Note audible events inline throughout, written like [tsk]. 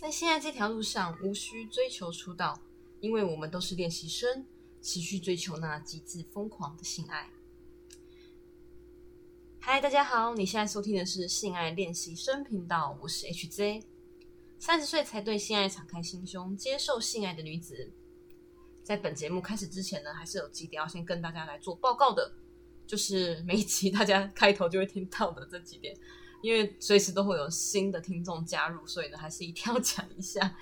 在现在这条路上，无需追求出道，因为我们都是练习生，持续追求那极致疯狂的性爱。嗨，大家好，你现在收听的是性爱练习生频道，我是 HZ，三十岁才对性爱敞开心胸，接受性爱的女子。在本节目开始之前呢，还是有几点要先跟大家来做报告的，就是每一集大家开头就会听到的这几点。因为随时都会有新的听众加入，所以呢，还是一定要 [laughs] 讲一下。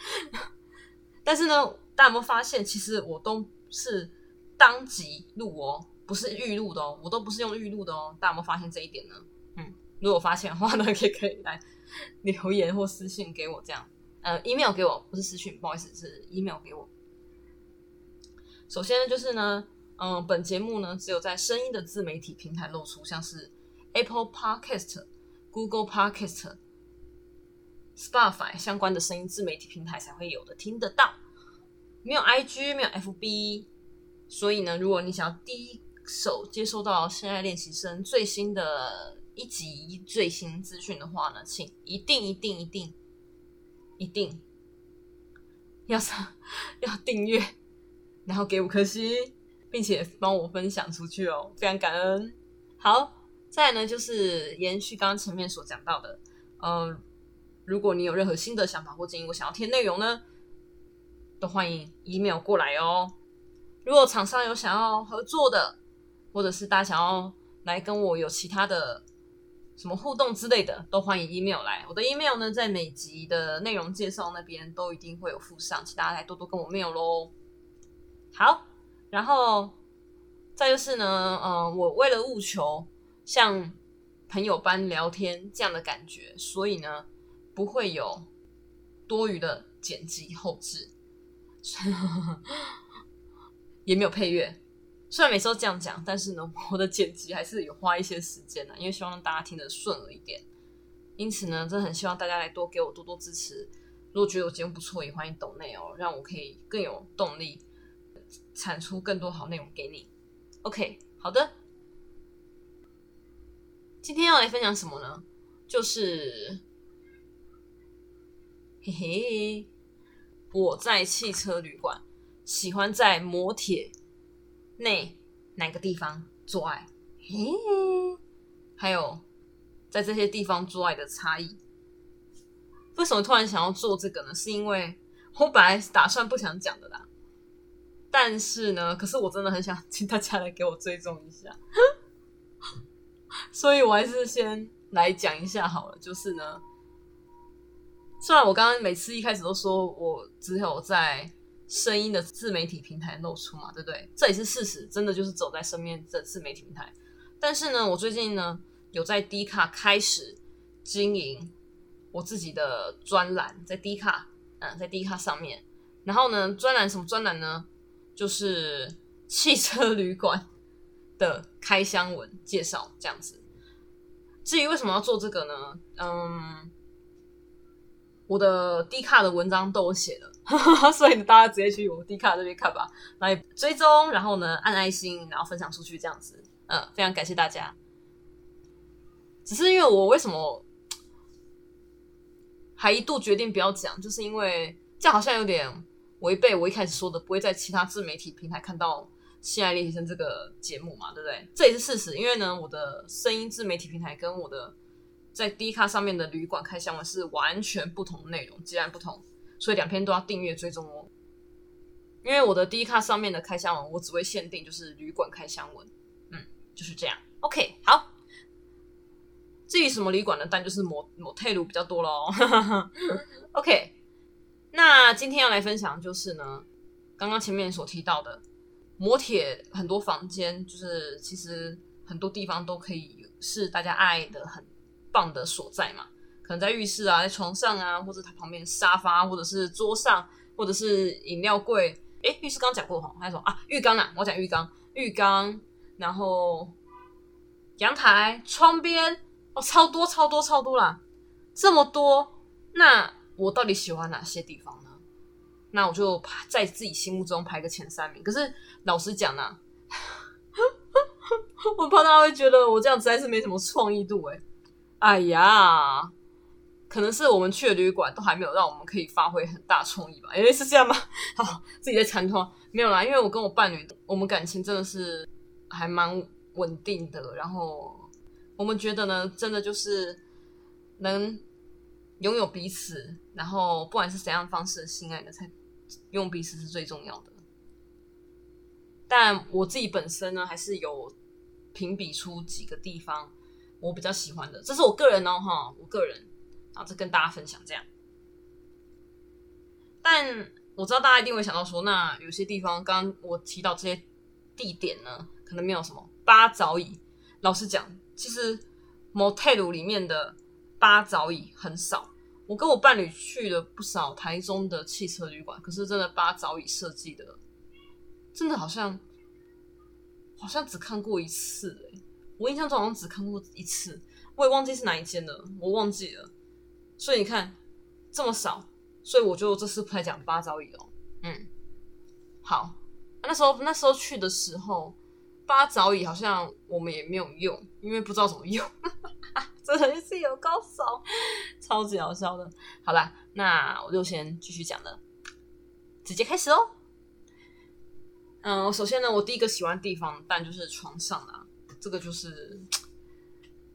但是呢，大家有没有发现，其实我都是当即录哦，不是预录的哦，我都不是用预录的哦。大家有没有发现这一点呢？嗯，如果发现的话呢，[laughs] 可以可以来留言或私信给我，这样呃，email 给我，不是私信，不好意思，是 email 给我。首先呢，就是呢，嗯，本节目呢，只有在声音的自媒体平台露出，像是 Apple Podcast。Google Podcast、Spotify 相关的声音自媒体平台才会有的听得到，没有 IG，没有 FB，所以呢，如果你想要第一手接收到现在练习生最新的一集最新资讯的话呢，请一定一定一定一定要上 [laughs] 要订阅，然后给五颗星，并且帮我分享出去哦，非常感恩。好。再呢，就是延续刚刚前面所讲到的，呃，如果你有任何新的想法或建议，我想要添内容呢，都欢迎 email 过来哦。如果厂商有想要合作的，或者是大家想要来跟我有其他的什么互动之类的，都欢迎 email 来。我的 email 呢，在每集的内容介绍那边都一定会有附上，请大家来多多跟我 mail 喽。好，然后再就是呢，嗯，我为了务求。像朋友般聊天这样的感觉，所以呢，不会有多余的剪辑后置，[laughs] 也没有配乐。虽然每次都这样讲，但是呢，[laughs] 我的剪辑还是有花一些时间的，因为希望大家听得顺耳一点。因此呢，真的很希望大家来多给我多多支持。如果觉得我节目不错，也欢迎抖内哦，让我可以更有动力产出更多好内容给你。OK，好的。今天要来分享什么呢？就是，嘿嘿，我在汽车旅馆喜欢在摩铁内哪个地方做爱？嘿，还有在这些地方做爱的差异。为什么突然想要做这个呢？是因为我本来打算不想讲的啦，但是呢，可是我真的很想请大家来给我追踪一下。所以我还是先来讲一下好了。就是呢，虽然我刚刚每次一开始都说我只有在声音的自媒体平台露出嘛，对不对？这也是事实，真的就是走在身边的自媒体平台。但是呢，我最近呢有在 D 卡开始经营我自己的专栏，在 D 卡，嗯，在 D 卡上面。然后呢，专栏什么专栏呢？就是汽车旅馆。的开箱文介绍这样子，至于为什么要做这个呢？嗯，我的 D 卡的文章都有写了，[laughs] 所以大家直接去我 D 卡这边看吧，来追踪，然后呢按爱心，然后分享出去这样子。嗯，非常感谢大家。只是因为我为什么还一度决定不要讲，就是因为这好像有点违背我一开始说的，不会在其他自媒体平台看到。性爱练习生这个节目嘛，对不对？这也是事实，因为呢，我的声音自媒体平台跟我的在 D 卡上面的旅馆开箱文是完全不同的内容，截然不同，所以两篇都要订阅追踪哦。因为我的 D 卡上面的开箱文，我只会限定就是旅馆开箱文，嗯，就是这样。OK，好。至于什么旅馆呢？但就是某某泰鲁比较多喽。[laughs] OK，那今天要来分享就是呢，刚刚前面所提到的。磨铁很多房间，就是其实很多地方都可以是大家爱的很棒的所在嘛。可能在浴室啊，在床上啊，或者它旁边沙发，或者是桌上，或者是饮料柜。哎，浴室刚讲过哈，还有什么啊？浴缸啊，我讲浴缸，浴缸，然后阳台、窗边，哦，超多超多超多啦，这么多，那我到底喜欢哪些地方呢？那我就排在自己心目中排个前三名。可是老实讲呢，[laughs] 我怕大家会觉得我这样实在是没什么创意度哎。哎呀，可能是我们去的旅馆都还没有让我们可以发挥很大创意吧？诶，是这样吗？好，自己在参透没有啦，因为我跟我伴侣，我们感情真的是还蛮稳定的，然后我们觉得呢，真的就是能拥有彼此，然后不管是怎样方式的性爱的，才用彼此是最重要的。但我自己本身呢，还是有评比出几个地方我比较喜欢的，这是我个人哦，哈，我个人。然后跟大家分享这样，但我知道大家一定会想到说，那有些地方，刚刚我提到这些地点呢，可能没有什么八早椅。老实讲，其实 motel 里面的八早椅很少。我跟我伴侣去了不少台中的汽车旅馆，可是真的八早椅设计的，真的好像好像只看过一次哎，我印象中好像只看过一次，我也忘记是哪一间了，我忘记了。所以你看这么少，所以我就这次不太讲八早椅哦。嗯，好，那时候那时候去的时候，八早椅好像我们也没有用，因为不知道怎么用，真的是有高手，超级好笑的。好啦，那我就先继续讲了，直接开始哦。嗯，首先呢，我第一个喜欢地方，但就是床上啦，这个就是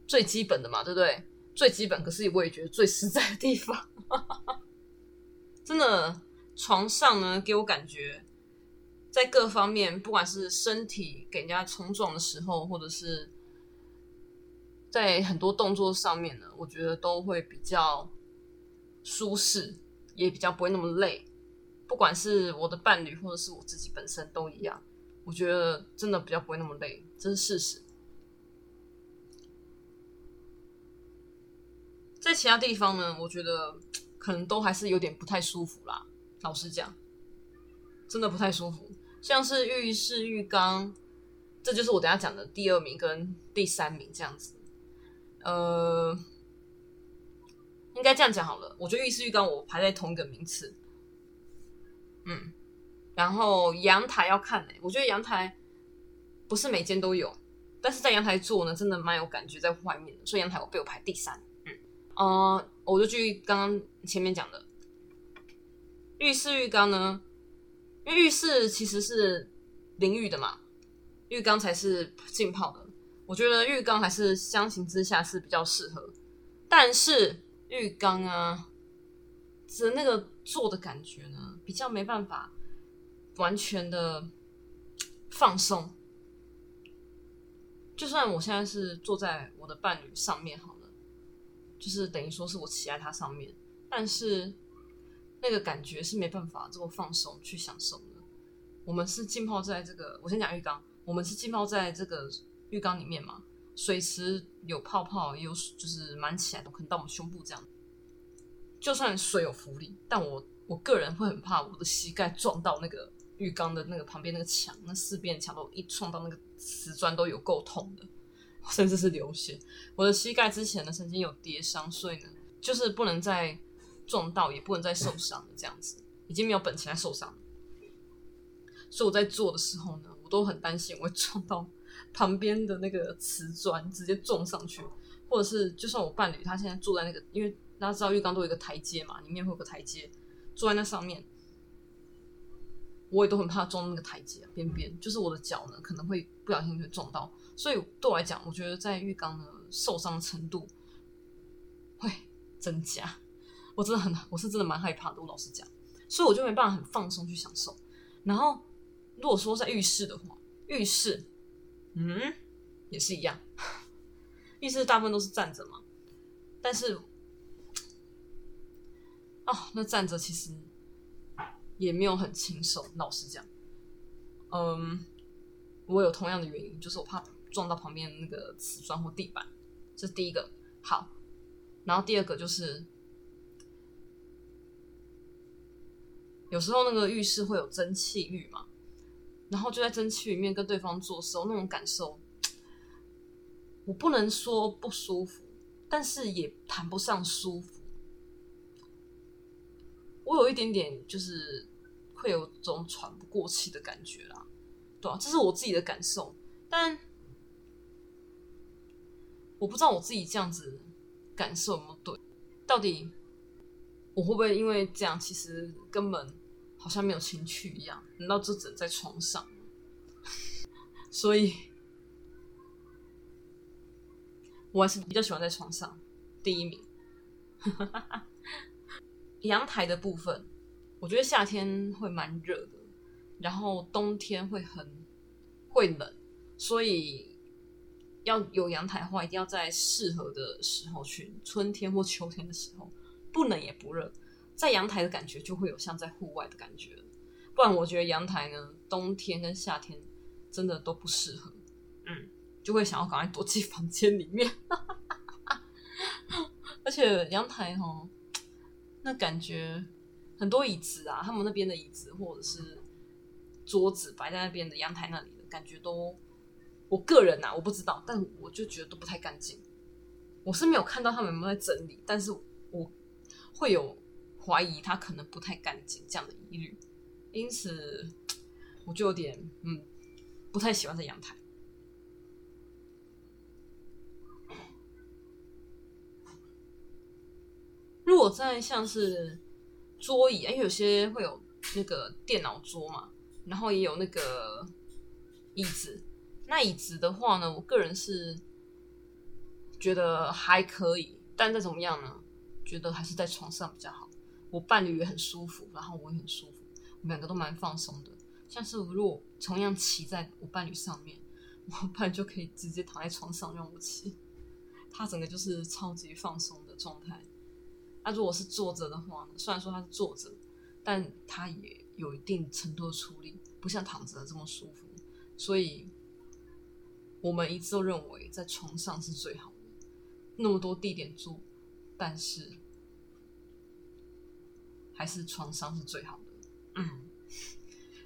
最基本的嘛，对不对？最基本，可是我也觉得最实在的地方，真的床上呢，给我感觉在各方面，不管是身体给人家冲撞的时候，或者是在很多动作上面呢，我觉得都会比较舒适，也比较不会那么累。不管是我的伴侣，或者是我自己本身都一样，我觉得真的比较不会那么累，这是事实。在其他地方呢，我觉得可能都还是有点不太舒服啦。老实讲，真的不太舒服。像是浴室、浴缸，这就是我等下讲的第二名跟第三名这样子。呃，应该这样讲好了。我觉得浴室、浴缸我排在同一个名次。嗯，然后阳台要看诶，我觉得阳台不是每间都有，但是在阳台做呢，真的蛮有感觉在外面的，所以阳台我被我排第三。嗯呃，我就去刚刚前面讲的浴室浴缸呢，因为浴室其实是淋浴的嘛，浴缸才是浸泡的。我觉得浴缸还是相形之下是比较适合，但是浴缸啊，的那个做的感觉呢，比较没办法完全的放松。就算我现在是坐在我的伴侣上面好了。就是等于说是我骑在它上面，但是那个感觉是没办法这么放松去享受的。我们是浸泡在这个，我先讲浴缸，我们是浸泡在这个浴缸里面嘛，水池有泡泡，有就是满起来的，可能到我们胸部这样。就算水有浮力，但我我个人会很怕我的膝盖撞到那个浴缸的那个旁边那个墙，那四边墙都一撞到那个瓷砖都有够痛的。甚至是流血，我的膝盖之前呢曾经有跌伤，所以呢就是不能再撞到，也不能再受伤了，这样子已经没有本钱来受伤。所以我在做的时候呢，我都很担心我会撞到旁边的那个瓷砖，直接撞上去，或者是就算我伴侣他现在坐在那个，因为大家知道浴缸都有一个台阶嘛，里面会有个台阶，坐在那上面，我也都很怕撞那个台阶边边，就是我的脚呢可能会不小心会撞到。所以对我来讲，我觉得在浴缸的受伤程度会增加。我真的很，我是真的蛮害怕的。我老实讲，所以我就没办法很放松去享受。然后，如果说在浴室的话，浴室，嗯，也是一样。[laughs] 浴室大部分都是站着嘛，但是，哦，那站着其实也没有很轻松。老实讲，嗯，我有同样的原因，就是我怕。撞到旁边那个瓷砖或地板，这是第一个。好，然后第二个就是，有时候那个浴室会有蒸汽浴嘛，然后就在蒸汽里面跟对方做的时候，那种感受，我不能说不舒服，但是也谈不上舒服。我有一点点就是会有种喘不过气的感觉啦，对啊，这是我自己的感受，但。我不知道我自己这样子感受有没有对，到底我会不会因为这样，其实根本好像没有情趣一样？难道就只能在床上？[laughs] 所以，我还是比较喜欢在床上第一名。[laughs] 阳台的部分，我觉得夏天会蛮热的，然后冬天会很会冷，所以要有阳台的话，一定要在适合的时候去，春天或秋天的时候，不冷也不热，在阳台的感觉就会有像在户外的感觉。不然，我觉得阳台呢，冬天跟夏天真的都不适合，嗯，就会想要赶快躲进房间里面，而且阳台哈。那感觉很多椅子啊，他们那边的椅子或者是桌子摆在那边的阳台那里的感觉都，我个人呐我不知道，但我就觉得都不太干净。我是没有看到他们有没有在整理，但是我会有怀疑他可能不太干净这样的疑虑，因此 [tsk] 我就有点嗯不太喜欢在阳台。如果在像是桌椅，因为有些会有那个电脑桌嘛，然后也有那个椅子。那椅子的话呢，我个人是觉得还可以，但再怎么样呢，觉得还是在床上比较好。我伴侣也很舒服，然后我也很舒服，我们两个都蛮放松的。像是如果同样骑在我伴侣上面，我伴侣就可以直接躺在床上让我骑，他整个就是超级放松的状态。那如果是坐着的话？虽然说他是坐着，但他也有一定程度的出力，不像躺着的这么舒服。所以，我们一直都认为在床上是最好的。那么多地点坐，但是还是床上是最好的。嗯，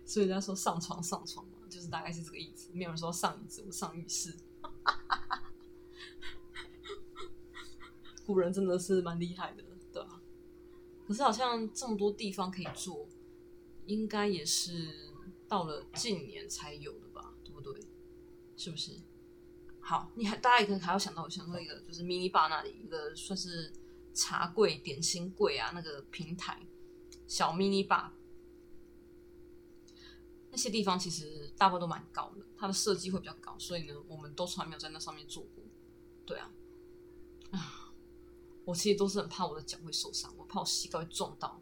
所以人家说上床上床嘛，就是大概是这个意思。没有人说上椅子，我上浴室。古人真的是蛮厉害的。对吧可是好像这么多地方可以做，应该也是到了近年才有的吧，对不对？是不是？好，你还大家也可能还要想到我想到一个就是 mini bar 那里一个算是茶柜、点心柜啊，那个平台小 mini bar，那些地方其实大部分都蛮高的，它的设计会比较高，所以呢，我们都从来没有在那上面做过。对啊，啊。我其实都是很怕我的脚会受伤，我怕我膝盖会撞到，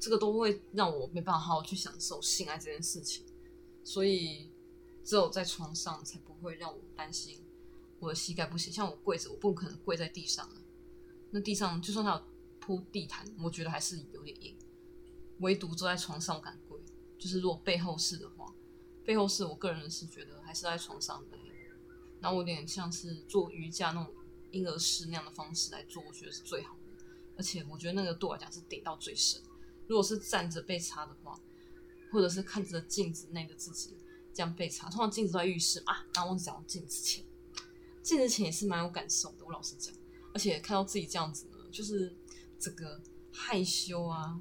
这个都会让我没办法好好去享受性爱这件事情。所以只有在床上才不会让我担心我的膝盖不行。像我跪着，我不可能跪在地上那地上就算它有铺地毯，我觉得还是有点硬。唯独坐在床上我敢跪，就是如果背后是的话，背后是我个人是觉得还是在床上的。然后我有点像是做瑜伽那种。婴儿式那样的方式来做，我觉得是最好的。而且我觉得那个对我来讲是顶到最深。如果是站着被插的话，或者是看着镜子内的自己这样被插，通常镜子都在浴室嘛，然后我讲镜子前，镜子前也是蛮有感受的。我老实讲，而且看到自己这样子呢，就是整个害羞啊，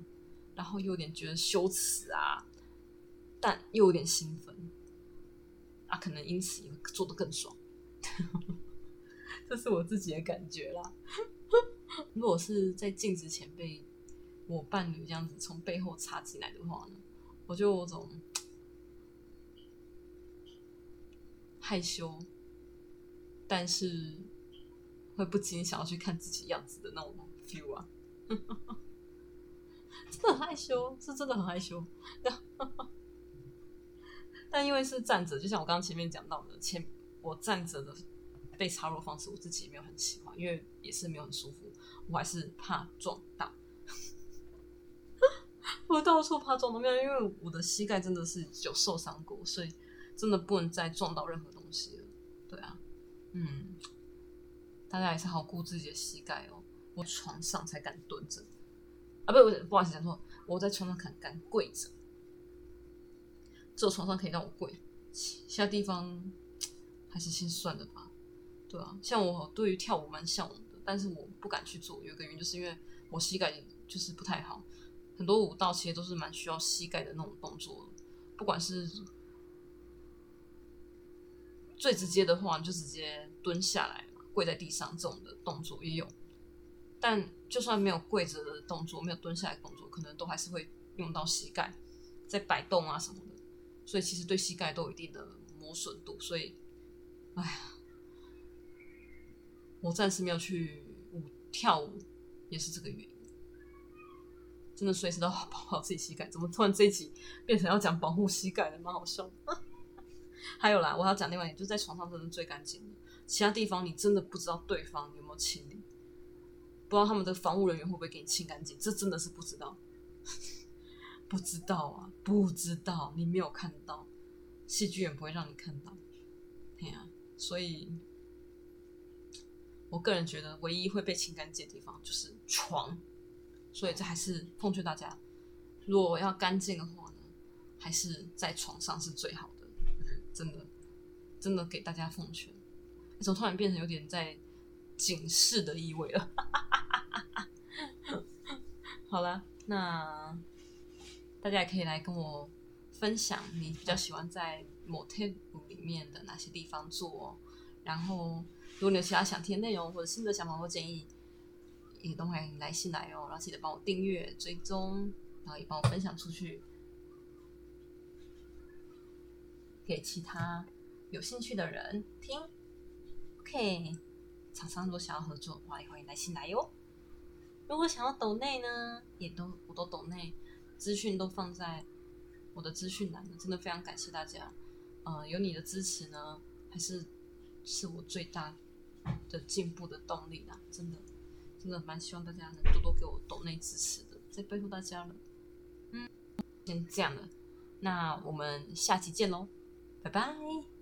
然后又有点觉得羞耻啊，但又有点兴奋啊，可能因此也做的更爽。[laughs] 这是我自己的感觉啦。[laughs] 如果是在镜子前被我伴侣这样子从背后插进来的话呢，我就有种害羞，但是会不禁想要去看自己样子的那种 feel 啊。[laughs] [laughs] 很害羞，是真的很害羞。[laughs] 但因为是站着，就像我刚刚前面讲到的，前我站着的。被插入方式，我自己也没有很喜欢，因为也是没有很舒服，我还是怕撞到。[laughs] 我到处怕撞到，因为因为我的膝盖真的是有受伤过，所以真的不能再撞到任何东西了。对啊，嗯，大家还是好顾自己的膝盖哦。我床上才敢蹲着，啊，不不，不好意思讲错，我在床上敢敢跪着，只有床上可以让我跪，其他地方还是先算了吧。对啊，像我对于跳舞蛮向往的，但是我不敢去做。有个原因就是因为我膝盖就是不太好，很多舞蹈其实都是蛮需要膝盖的那种动作，不管是最直接的话，就直接蹲下来跪在地上这种的动作也有。但就算没有跪着的动作，没有蹲下来动作，可能都还是会用到膝盖在摆动啊什么的，所以其实对膝盖都有一定的磨损度。所以，哎呀，我暂时没有去舞跳舞，也是这个原因。真的随时都要保护好自己膝盖。怎么突然这一集变成要讲保护膝盖了？蛮好笑。[laughs] 还有啦，我要讲另外一点，就是在床上真的最干净的，其他地方你真的不知道对方有没有清理，不知道他们的防务人员会不会给你清干净，这真的是不知道，[laughs] 不知道啊，不知道，你没有看到，戏剧也不会让你看到，对呀，所以，我个人觉得唯一会被清干净的地方就是床。所以这还是奉劝大家，如果要干净的话呢，还是在床上是最好的。真的，真的给大家奉劝。怎么突然变成有点在警示的意味了？好了，那大家也可以来跟我分享，你比较喜欢在 motel 里面的哪些地方做？然后，如果你有其他想听的内容或者新的想法或建议。也都欢迎来信来哦，然后记得帮我订阅、追踪，然后也帮我分享出去，给其他有兴趣的人听。OK，厂商如果想要合作的话，也欢迎来信来哟。如果想要抖内呢，也都我都抖内，资讯都放在我的资讯栏了。真的非常感谢大家，呃，有你的支持呢，还是是我最大的进步的动力啦，真的。真的蛮希望大家能多多给我抖内支持的，再拜托大家了。嗯，先这样了，那我们下期见喽，拜拜。